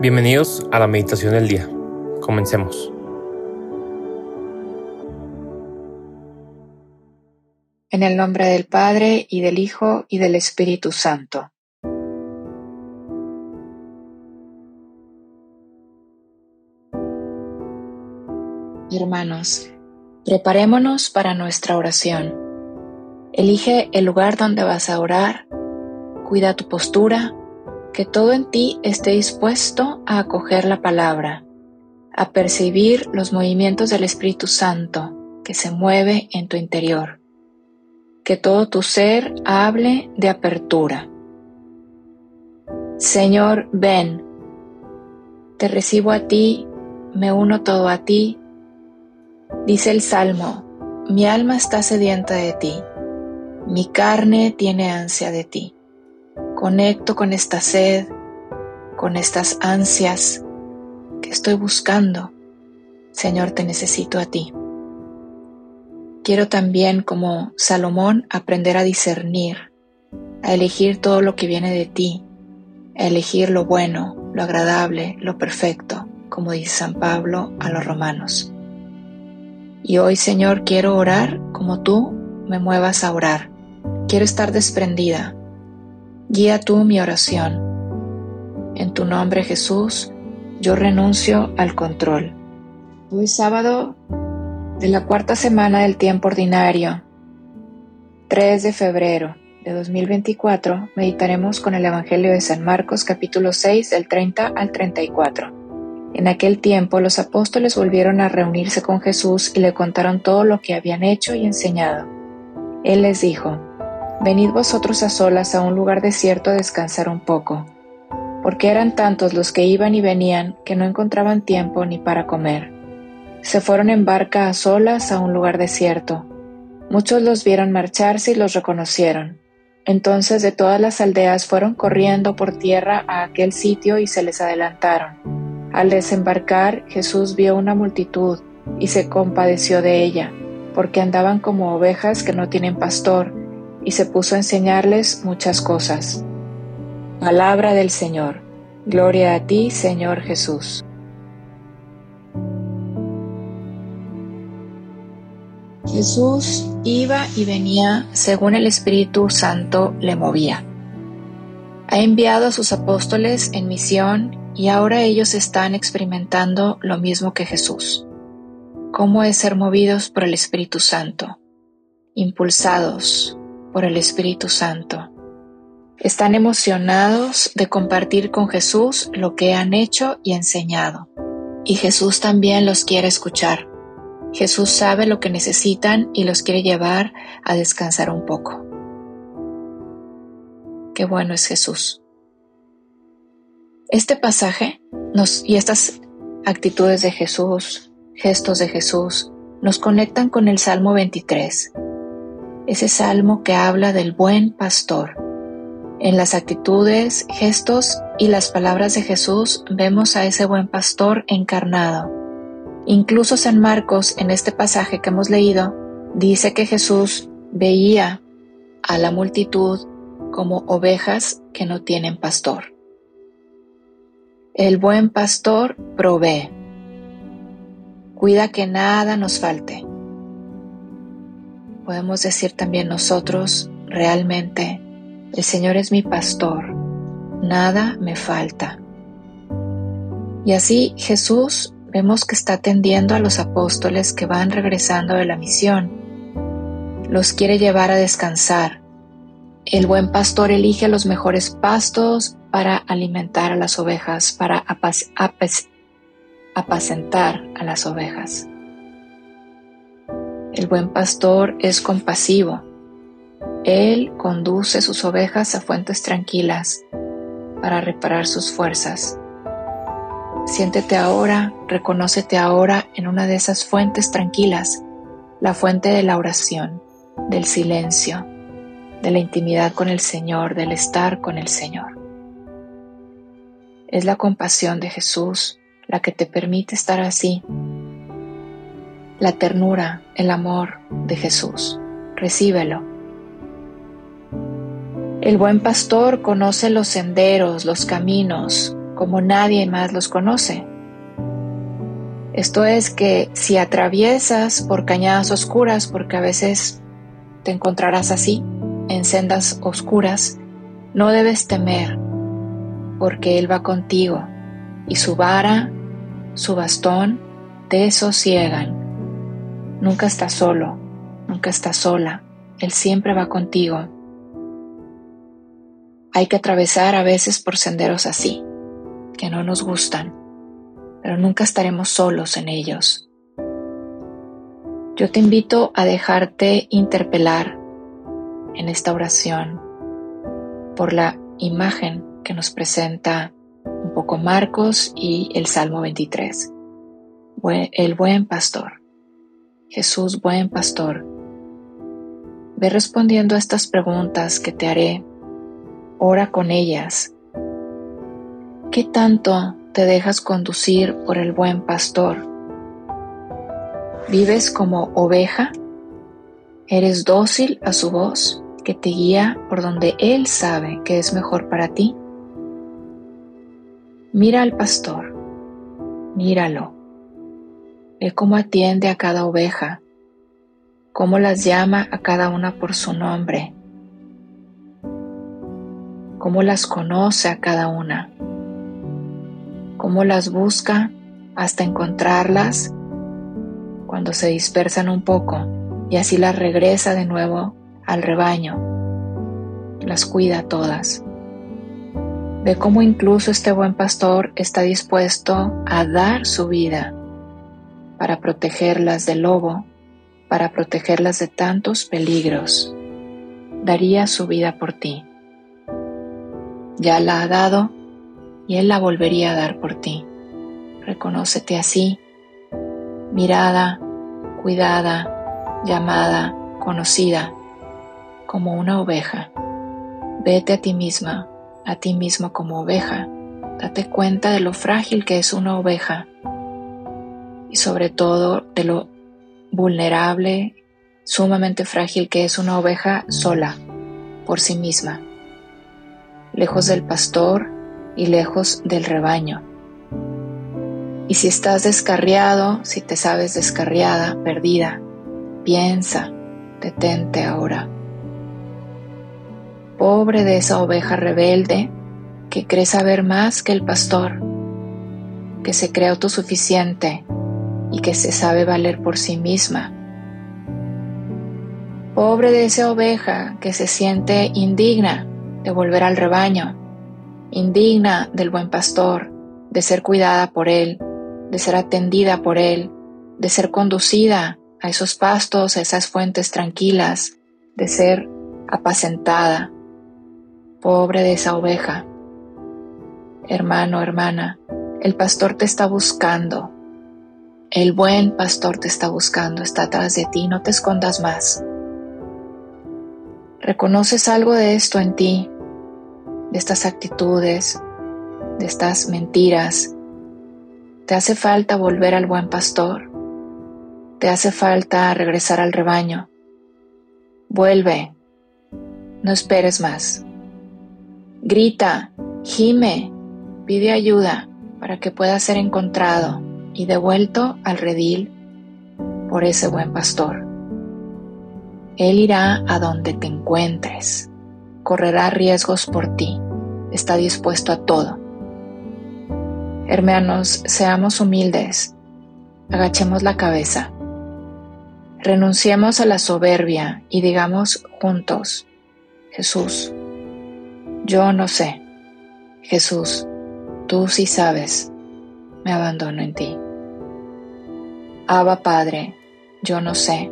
Bienvenidos a la meditación del día. Comencemos. En el nombre del Padre y del Hijo y del Espíritu Santo. Hermanos, preparémonos para nuestra oración. Elige el lugar donde vas a orar, cuida tu postura que todo en ti esté dispuesto a acoger la palabra, a percibir los movimientos del Espíritu Santo que se mueve en tu interior. Que todo tu ser hable de apertura. Señor, ven. Te recibo a ti, me uno todo a ti. Dice el Salmo, mi alma está sedienta de ti, mi carne tiene ansia de ti. Conecto con esta sed, con estas ansias que estoy buscando. Señor, te necesito a ti. Quiero también, como Salomón, aprender a discernir, a elegir todo lo que viene de ti, a elegir lo bueno, lo agradable, lo perfecto, como dice San Pablo a los romanos. Y hoy, Señor, quiero orar como tú me muevas a orar. Quiero estar desprendida, Guía tú mi oración. En tu nombre Jesús, yo renuncio al control. Hoy sábado de la cuarta semana del tiempo ordinario, 3 de febrero de 2024, meditaremos con el Evangelio de San Marcos capítulo 6 del 30 al 34. En aquel tiempo los apóstoles volvieron a reunirse con Jesús y le contaron todo lo que habían hecho y enseñado. Él les dijo, Venid vosotros a solas a un lugar desierto a descansar un poco, porque eran tantos los que iban y venían que no encontraban tiempo ni para comer. Se fueron en barca a solas a un lugar desierto. Muchos los vieron marcharse y los reconocieron. Entonces de todas las aldeas fueron corriendo por tierra a aquel sitio y se les adelantaron. Al desembarcar Jesús vio una multitud y se compadeció de ella, porque andaban como ovejas que no tienen pastor, y se puso a enseñarles muchas cosas. Palabra del Señor. Gloria a ti, Señor Jesús. Jesús iba y venía según el Espíritu Santo le movía. Ha enviado a sus apóstoles en misión y ahora ellos están experimentando lo mismo que Jesús. ¿Cómo es ser movidos por el Espíritu Santo? Impulsados, por el Espíritu Santo. Están emocionados de compartir con Jesús lo que han hecho y enseñado. Y Jesús también los quiere escuchar. Jesús sabe lo que necesitan y los quiere llevar a descansar un poco. Qué bueno es Jesús. Este pasaje y estas actitudes de Jesús, gestos de Jesús, nos conectan con el Salmo 23, ese salmo que habla del buen pastor. En las actitudes, gestos y las palabras de Jesús vemos a ese buen pastor encarnado. Incluso San Marcos, en este pasaje que hemos leído, dice que Jesús veía a la multitud como ovejas que no tienen pastor. El buen pastor provee. Cuida que nada nos falte podemos decir también nosotros realmente, el Señor es mi pastor, nada me falta. Y así Jesús vemos que está atendiendo a los apóstoles que van regresando de la misión. Los quiere llevar a descansar. El buen pastor elige los mejores pastos para alimentar a las ovejas, para apacentar a las ovejas. El buen pastor es compasivo. Él conduce sus ovejas a fuentes tranquilas para reparar sus fuerzas. Siéntete ahora, reconócete ahora en una de esas fuentes tranquilas, la fuente de la oración, del silencio, de la intimidad con el Señor, del estar con el Señor. Es la compasión de Jesús la que te permite estar así, la ternura, el amor de Jesús. Recíbelo. El buen pastor conoce los senderos, los caminos, como nadie más los conoce. Esto es que si atraviesas por cañadas oscuras, porque a veces te encontrarás así, en sendas oscuras, no debes temer, porque Él va contigo, y su vara, su bastón, te sosiegan. Nunca estás solo, nunca estás sola, Él siempre va contigo. Hay que atravesar a veces por senderos así, que no nos gustan, pero nunca estaremos solos en ellos. Yo te invito a dejarte interpelar en esta oración por la imagen que nos presenta un poco Marcos y el Salmo 23. El buen pastor. Jesús, buen pastor. Ve respondiendo a estas preguntas que te haré. Ora con ellas. ¿Qué tanto te dejas conducir por el buen pastor? ¿Vives como oveja? ¿Eres dócil a su voz? que te guía por donde Él sabe que es mejor para ti? Mira al pastor, míralo. Ve cómo atiende a cada oveja, cómo las llama a cada una por su nombre, cómo las conoce a cada una, cómo las busca hasta encontrarlas cuando se dispersan un poco y así las regresa de nuevo al rebaño, las cuida todas. Ve cómo incluso este buen pastor está dispuesto a dar su vida para protegerlas del lobo, para protegerlas de tantos peligros. Daría su vida por ti. Ya la ha dado y Él la volvería a dar por ti. Reconócete así, mirada, cuidada, llamada, conocida como una oveja. Vete a ti misma, a ti mismo como oveja. Date cuenta de lo frágil que es una oveja y sobre todo de lo vulnerable, sumamente frágil que es una oveja sola, por sí misma, lejos del pastor y lejos del rebaño. Y si estás descarriado, si te sabes descarriada, perdida, piensa, detente ahora Pobre de esa oveja rebelde que cree saber más que el pastor, que se cree autosuficiente que se sabe valer por sí misma. Pobre de esa oveja que se siente indigna de volver al rebaño, indigna del buen pastor, de ser cuidada por él, de ser atendida por él, de ser conducida a esos pastos, a esas fuentes tranquilas, de ser apacentada. Pobre de esa oveja. Hermano, hermana, el pastor te está buscando. El buen pastor te está buscando, está atrás de ti, no te escondas más. ¿Reconoces algo de esto en ti? De estas actitudes, de estas mentiras. ¿Te hace falta volver al buen pastor? ¿Te hace falta regresar al rebaño? Vuelve. No esperes más. Grita, gime, pide ayuda para que pueda ser encontrado y devuelto al redil por ese buen pastor. Él irá a donde te encuentres, correrá riesgos por ti, está dispuesto a todo. Hermanos, seamos humildes, agachemos la cabeza, renunciemos a la soberbia y digamos juntos, Jesús, yo no sé. Jesús, tú sí sabes. Me abandono en ti. Abba Padre, yo no sé.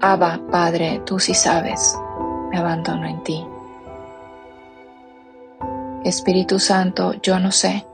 Abba Padre, tú sí sabes. Me abandono en ti. Espíritu Santo, yo no sé.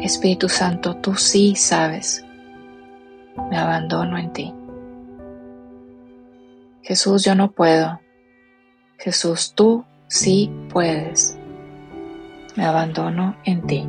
Espíritu Santo, tú sí sabes. Me abandono en ti. Jesús, yo no puedo. Jesús, tú Sí puedes. Me abandono en ti.